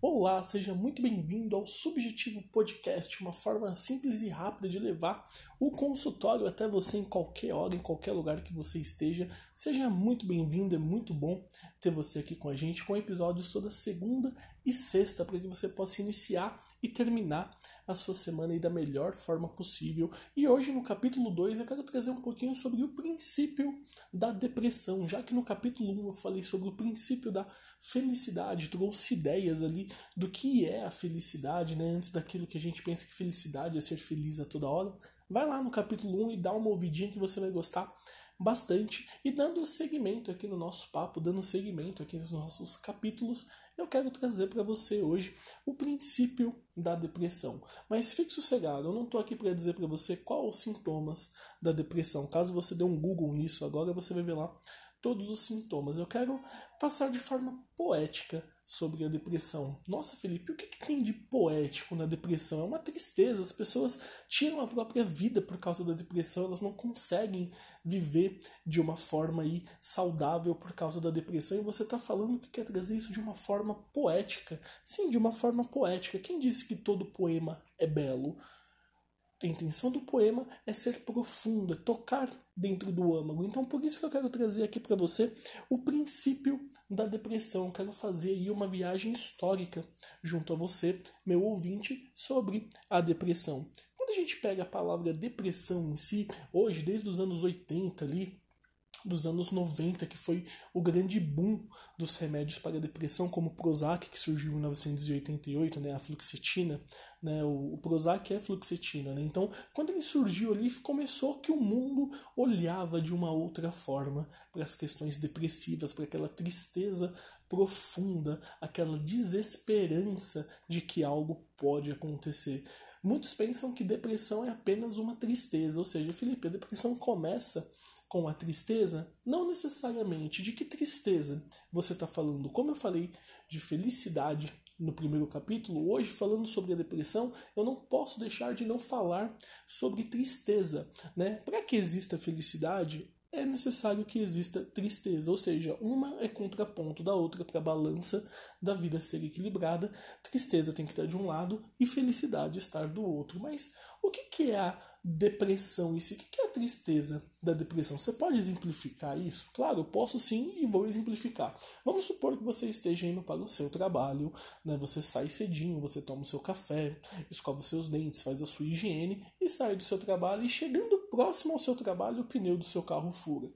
Olá, seja muito bem-vindo ao Subjetivo Podcast, uma forma simples e rápida de levar o consultório até você em qualquer hora, em qualquer lugar que você esteja. Seja muito bem-vindo, é muito bom ter você aqui com a gente, com episódios toda segunda e sexta, para que você possa iniciar e terminar a sua semana aí da melhor forma possível. E hoje, no capítulo 2, eu quero trazer um pouquinho sobre o princípio da depressão, já que no capítulo 1 um eu falei sobre o princípio da felicidade, trouxe ideias ali do que é a felicidade, né? Antes daquilo que a gente pensa que felicidade é ser feliz a toda hora. Vai lá no capítulo 1 e dá uma ouvidinha que você vai gostar bastante. E dando seguimento aqui no nosso papo, dando seguimento aqui nos nossos capítulos, eu quero trazer para você hoje o princípio da depressão. Mas fique sossegado, eu não estou aqui para dizer para você quais os sintomas da depressão. Caso você dê um Google nisso agora, você vai ver lá todos os sintomas. Eu quero passar de forma poética sobre a depressão. Nossa, Felipe, o que, que, tem de poético na depressão? É uma tristeza. As pessoas tiram a própria vida por causa da depressão, elas não conseguem viver de uma forma aí saudável por causa da depressão. E você está falando que quer trazer isso de uma forma poética. Sim, de uma forma poética. Quem disse que todo poema é belo? A intenção do poema é ser profundo, é tocar dentro do âmago. Então, por isso que eu quero trazer aqui para você o princípio da depressão. Eu quero fazer aí uma viagem histórica junto a você, meu ouvinte, sobre a depressão. Quando a gente pega a palavra depressão em si, hoje, desde os anos 80 ali, dos anos 90, que foi o grande boom dos remédios para a depressão, como o Prozac, que surgiu em 1988, né, a fluoxetina, né, o, o Prozac é fluoxetina, né, então quando ele surgiu ali, começou que o mundo olhava de uma outra forma para as questões depressivas, para aquela tristeza profunda, aquela desesperança de que algo pode acontecer. Muitos pensam que depressão é apenas uma tristeza, ou seja, Felipe, a depressão começa com a tristeza? Não necessariamente. De que tristeza você está falando? Como eu falei de felicidade no primeiro capítulo, hoje falando sobre a depressão, eu não posso deixar de não falar sobre tristeza. Né? Para que exista felicidade, é necessário que exista tristeza, ou seja, uma é contraponto da outra para a balança da vida ser equilibrada. Tristeza tem que estar de um lado e felicidade estar do outro. Mas o que, que é a depressão em si? O que é a tristeza da depressão? Você pode exemplificar isso? Claro, eu posso sim e vou exemplificar. Vamos supor que você esteja indo para o seu trabalho, né? você sai cedinho, você toma o seu café, escova os seus dentes, faz a sua higiene e sai do seu trabalho e chegando próximo ao seu trabalho o pneu do seu carro fura.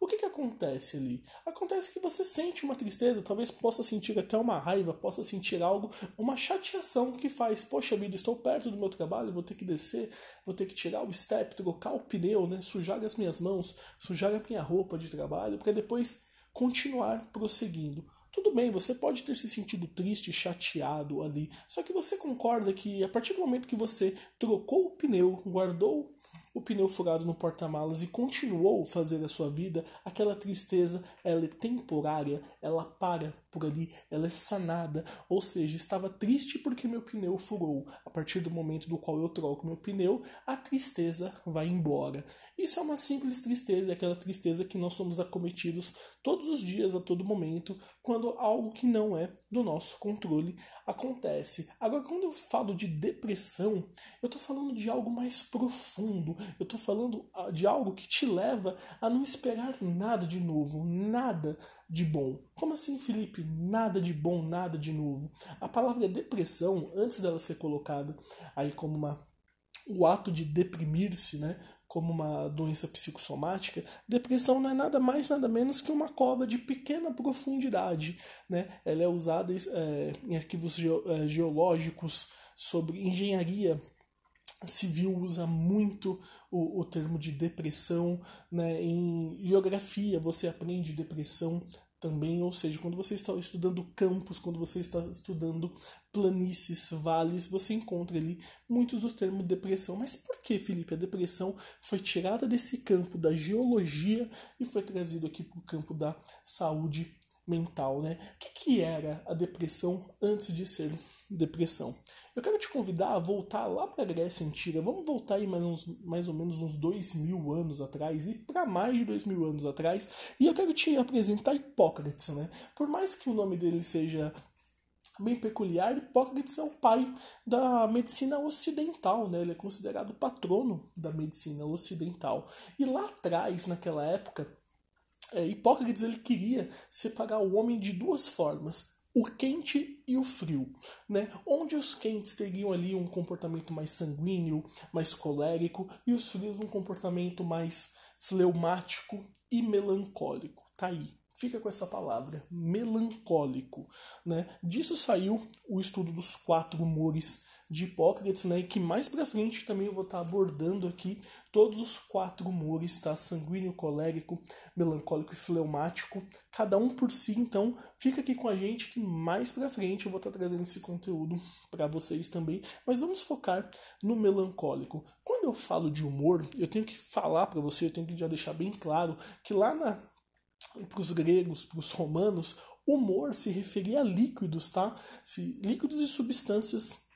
O que, que acontece ali? Acontece que você sente uma tristeza, talvez possa sentir até uma raiva, possa sentir algo, uma chateação que faz, poxa vida, estou perto do meu trabalho, vou ter que descer, vou ter que tirar o step, trocar o pneu, né, sujar as minhas mãos, sujar a minha roupa de trabalho, para depois continuar prosseguindo. Tudo bem, você pode ter se sentido triste, chateado ali, só que você concorda que a partir do momento que você trocou o pneu, guardou o pneu furado no porta-malas e continuou fazer a sua vida, aquela tristeza ela é temporária, ela para por ali, ela é sanada, ou seja, estava triste porque meu pneu furou. A partir do momento do qual eu troco meu pneu, a tristeza vai embora. Isso é uma simples tristeza, é aquela tristeza que nós somos acometidos todos os dias, a todo momento, quando algo que não é do nosso controle acontece. Agora, quando eu falo de depressão, eu estou falando de algo mais profundo, eu estou falando ah, de algo que te leva a não esperar nada de novo, nada de bom. Como assim, Felipe? Nada de bom, nada de novo. A palavra depressão, antes dela ser colocada aí como uma o ato de deprimir-se, né, como uma doença psicossomática, depressão não é nada mais nada menos que uma cova de pequena profundidade, né? Ela é usada é, em arquivos é, geológicos sobre engenharia civil usa muito o, o termo de depressão, né? Em geografia você aprende depressão também, ou seja, quando você está estudando campos, quando você está estudando planícies, vales, você encontra ali muitos dos termos depressão. Mas por que, Felipe? A depressão foi tirada desse campo da geologia e foi trazido aqui para o campo da saúde mental, né? O que, que era a depressão antes de ser depressão? Eu quero te convidar a voltar lá para a Grécia Antiga. Vamos voltar aí mais, uns, mais ou menos uns dois mil anos atrás e para mais de dois mil anos atrás. E eu quero te apresentar Hipócrates, né? Por mais que o nome dele seja bem peculiar, Hipócrates é o pai da medicina ocidental, né? Ele é considerado o patrono da medicina ocidental. E lá atrás, naquela época, é, Hipócrates ele queria separar o homem de duas formas, o quente e o frio, né? Onde os quentes teriam ali um comportamento mais sanguíneo, mais colérico, e os frios um comportamento mais fleumático e melancólico. Tá aí fica com essa palavra, melancólico. Né? Disso saiu o estudo dos quatro humores de Hipócrates, né? que mais para frente também eu vou estar tá abordando aqui todos os quatro humores, tá? sanguíneo, colérico, melancólico e fleumático, cada um por si, então fica aqui com a gente que mais para frente eu vou estar tá trazendo esse conteúdo para vocês também, mas vamos focar no melancólico. Quando eu falo de humor, eu tenho que falar para você, eu tenho que já deixar bem claro que lá na para os gregos, para os romanos, humor se referia a líquidos, tá? Se, líquidos e substâncias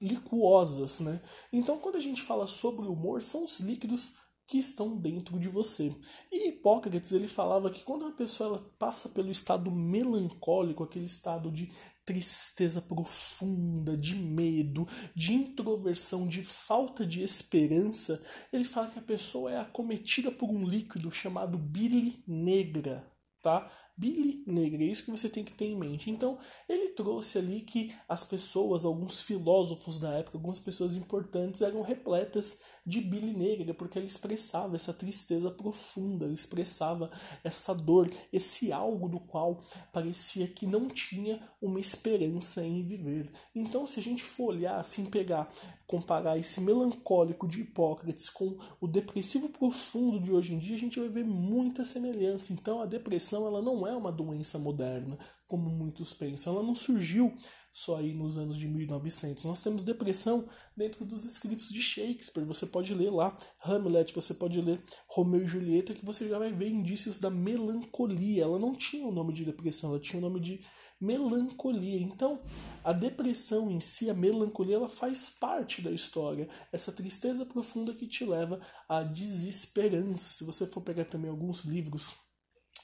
liquosas, né? Então, quando a gente fala sobre humor, são os líquidos que estão dentro de você. E Hipócrates ele falava que quando uma pessoa ela passa pelo estado melancólico, aquele estado de tristeza profunda, de medo, de introversão, de falta de esperança, ele fala que a pessoa é acometida por um líquido chamado bile negra, tá? Bile negra, é isso que você tem que ter em mente. Então, ele trouxe ali que as pessoas, alguns filósofos da época, algumas pessoas importantes eram repletas de bile negra, porque ela expressava essa tristeza profunda, ela expressava essa dor, esse algo do qual parecia que não tinha uma esperança em viver. Então, se a gente for olhar, assim, pegar, comparar esse melancólico de Hipócrates com o depressivo profundo de hoje em dia, a gente vai ver muita semelhança. Então, a depressão ela não é uma doença moderna, como muitos pensam. Ela não surgiu só aí nos anos de 1900. Nós temos depressão dentro dos escritos de Shakespeare. Você pode ler lá Hamlet, você pode ler Romeu e Julieta, que você já vai ver indícios da melancolia. Ela não tinha o nome de depressão, ela tinha o nome de melancolia. Então, a depressão em si, a melancolia, ela faz parte da história. Essa tristeza profunda que te leva à desesperança. Se você for pegar também alguns livros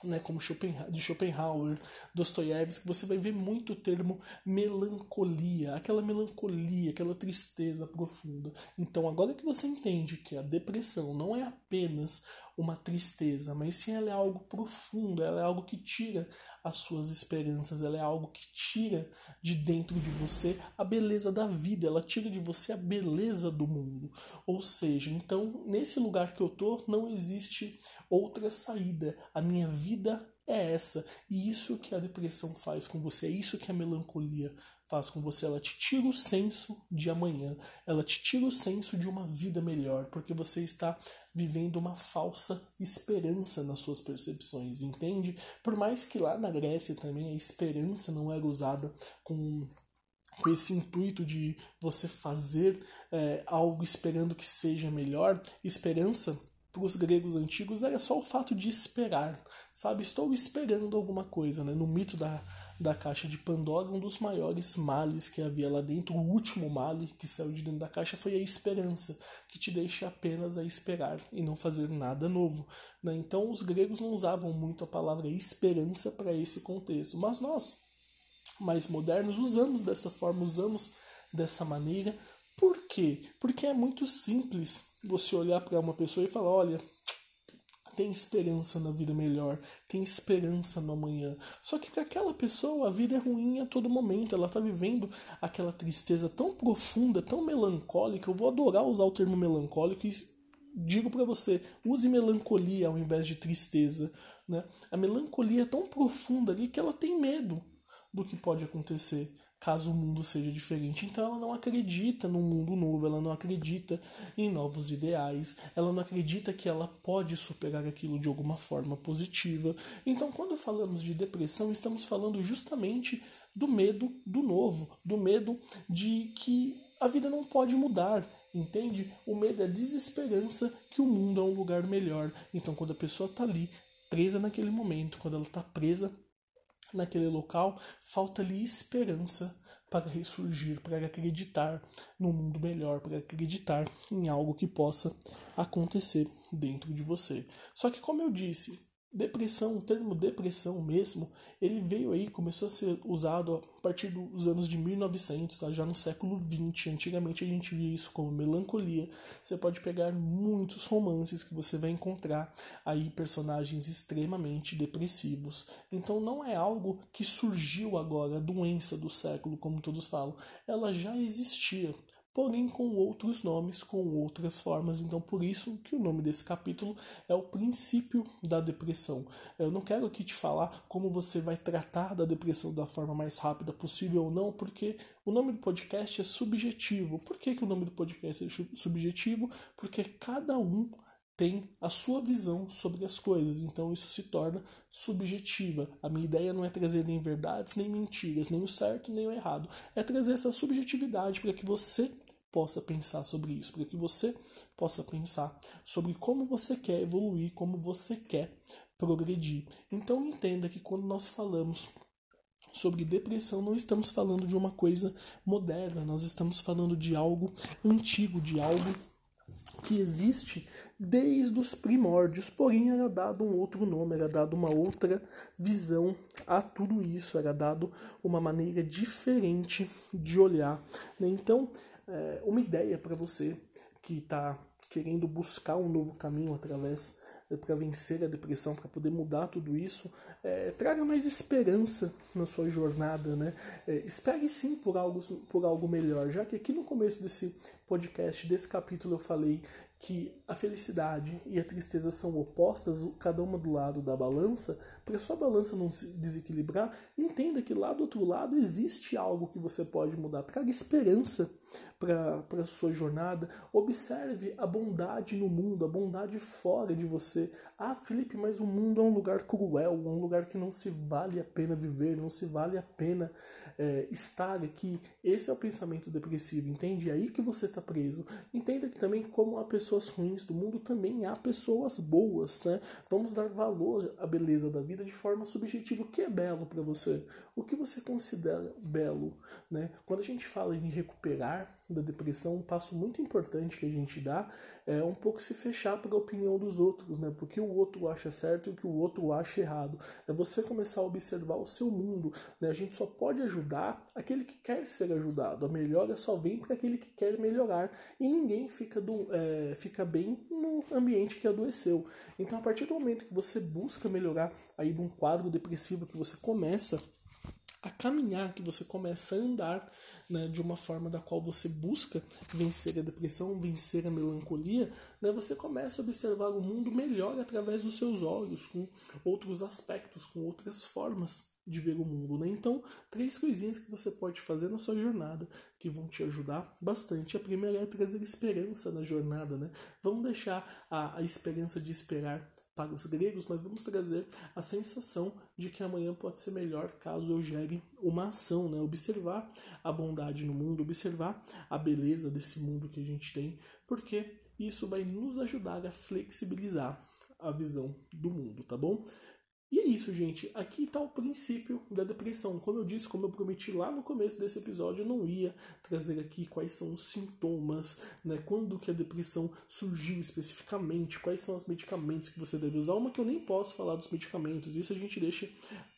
né, como Schopenhauer, de Schopenhauer, Dostoiévski, você vai ver muito o termo melancolia, aquela melancolia, aquela tristeza profunda. Então, agora que você entende que a depressão não é apenas uma tristeza, mas sim ela é algo profundo, ela é algo que tira as suas esperanças, ela é algo que tira de dentro de você a beleza da vida, ela tira de você a beleza do mundo. Ou seja, então, nesse lugar que eu tô, não existe outra saída. A minha vida é essa. E isso que a depressão faz com você, é isso que a melancolia faz com você. Ela te tira o senso de amanhã, ela te tira o senso de uma vida melhor, porque você está vivendo uma falsa esperança nas suas percepções, entende? Por mais que lá na Grécia também a esperança não era usada com com esse intuito de você fazer é, algo esperando que seja melhor, esperança para os gregos antigos era só o fato de esperar, sabe? Estou esperando alguma coisa, né? No mito da, da caixa de Pandora, um dos maiores males que havia lá dentro, o último male que saiu de dentro da caixa foi a esperança, que te deixa apenas a esperar e não fazer nada novo. Né? Então os gregos não usavam muito a palavra esperança para esse contexto, mas nós, mais modernos, usamos dessa forma, usamos dessa maneira. Por quê? Porque é muito simples você olhar para uma pessoa e falar: olha, tem esperança na vida melhor, tem esperança no amanhã. Só que para aquela pessoa a vida é ruim a todo momento, ela está vivendo aquela tristeza tão profunda, tão melancólica. Eu vou adorar usar o termo melancólico e digo para você, use melancolia ao invés de tristeza. Né? A melancolia é tão profunda ali que ela tem medo do que pode acontecer caso o mundo seja diferente. Então ela não acredita num mundo novo, ela não acredita em novos ideais, ela não acredita que ela pode superar aquilo de alguma forma positiva. Então, quando falamos de depressão, estamos falando justamente do medo do novo, do medo de que a vida não pode mudar. Entende? O medo é a desesperança que o mundo é um lugar melhor. Então, quando a pessoa está ali, presa naquele momento, quando ela está presa naquele local, falta-lhe esperança para ressurgir, para acreditar no mundo melhor, para acreditar em algo que possa acontecer dentro de você. Só que, como eu disse, depressão, o termo depressão mesmo, ele veio aí, começou a ser usado a partir dos anos de 1900, tá? já no século 20. Antigamente a gente via isso como melancolia. Você pode pegar muitos romances que você vai encontrar aí personagens extremamente depressivos. Então não é algo que surgiu agora, a doença do século, como todos falam. Ela já existia porém com outros nomes, com outras formas. Então, por isso que o nome desse capítulo é o princípio da depressão. Eu não quero aqui te falar como você vai tratar da depressão da forma mais rápida possível ou não, porque o nome do podcast é subjetivo. Por que, que o nome do podcast é subjetivo? Porque cada um tem a sua visão sobre as coisas, então isso se torna subjetiva. A minha ideia não é trazer nem verdades, nem mentiras, nem o certo, nem o errado. É trazer essa subjetividade para que você possa pensar sobre isso, para que você possa pensar sobre como você quer evoluir, como você quer progredir. Então entenda que quando nós falamos sobre depressão, não estamos falando de uma coisa moderna, nós estamos falando de algo antigo, de algo que existe desde os primórdios, porém era dado um outro nome, era dado uma outra visão a tudo isso, era dado uma maneira diferente de olhar. Né? Então, é, uma ideia para você que está querendo buscar um novo caminho através é, para vencer a depressão, para poder mudar tudo isso, é, traga mais esperança na sua jornada, né? É, espere sim por algo, por algo melhor, já que aqui no começo desse podcast, desse capítulo, eu falei que a felicidade e a tristeza são opostas, cada uma do lado da balança, para sua balança não se desequilibrar, entenda que lá do outro lado existe algo que você pode mudar. Traga esperança para a sua jornada. Observe a bondade no mundo, a bondade fora de você. Ah, Felipe, mas o mundo é um lugar cruel, um lugar que não se vale a pena viver, não se vale a pena é, estar aqui. Esse é o pensamento depressivo, entende? É aí que você está preso. Entenda que também, como há pessoas ruins do mundo, também há pessoas boas, né? Vamos dar valor à beleza da vida de forma subjetiva. O que é belo para você? O que você considera belo, né? Quando a gente fala em recuperar da depressão, um passo muito importante que a gente dá é um pouco se fechar para a opinião dos outros, né? Porque o outro acha certo e o que o outro acha errado. É você começar a observar o seu mundo, né? A gente só pode ajudar aquele que quer ser ajudado. A melhora só vem para aquele que quer melhorar e ninguém fica, do, é, fica bem no ambiente que adoeceu. Então, a partir do momento que você busca melhorar aí de um quadro depressivo, que você começa a caminhar, que você começa a andar né, de uma forma da qual você busca vencer a depressão, vencer a melancolia, né, você começa a observar o mundo melhor através dos seus olhos, com outros aspectos, com outras formas de ver o mundo. Né? Então, três coisinhas que você pode fazer na sua jornada que vão te ajudar bastante. A primeira é trazer esperança na jornada. Né? Vamos deixar a, a esperança de esperar para os gregos, mas vamos trazer a sensação de que amanhã pode ser melhor caso eu gere uma ação, né? Observar a bondade no mundo, observar a beleza desse mundo que a gente tem, porque isso vai nos ajudar a flexibilizar a visão do mundo, tá bom? E é isso, gente. Aqui está o princípio da depressão. Como eu disse, como eu prometi lá no começo desse episódio, eu não ia trazer aqui quais são os sintomas, né? Quando que a depressão surgiu especificamente, quais são os medicamentos que você deve usar. Uma que eu nem posso falar dos medicamentos. Isso a gente deixa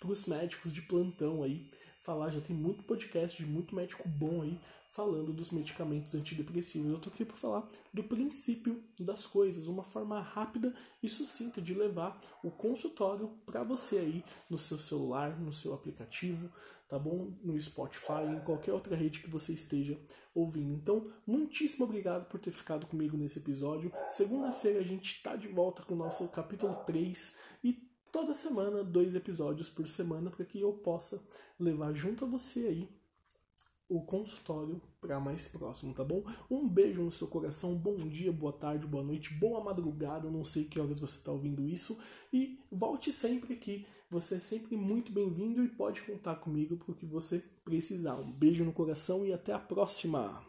para os médicos de plantão aí falar. Já tem muito podcast de muito médico bom aí falando dos medicamentos antidepressivos. Eu estou aqui para falar do princípio das coisas, uma forma rápida e sucinta de levar o consultório para você aí no seu celular, no seu aplicativo, tá bom? No Spotify, em qualquer outra rede que você esteja ouvindo. Então, muitíssimo obrigado por ter ficado comigo nesse episódio. Segunda-feira a gente está de volta com o nosso capítulo 3 e toda semana dois episódios por semana para que eu possa levar junto a você aí o consultório para mais próximo, tá bom? Um beijo no seu coração, bom dia, boa tarde, boa noite, boa madrugada, não sei que horas você está ouvindo isso e volte sempre aqui. Você é sempre muito bem-vindo e pode contar comigo porque você precisar. Um beijo no coração e até a próxima.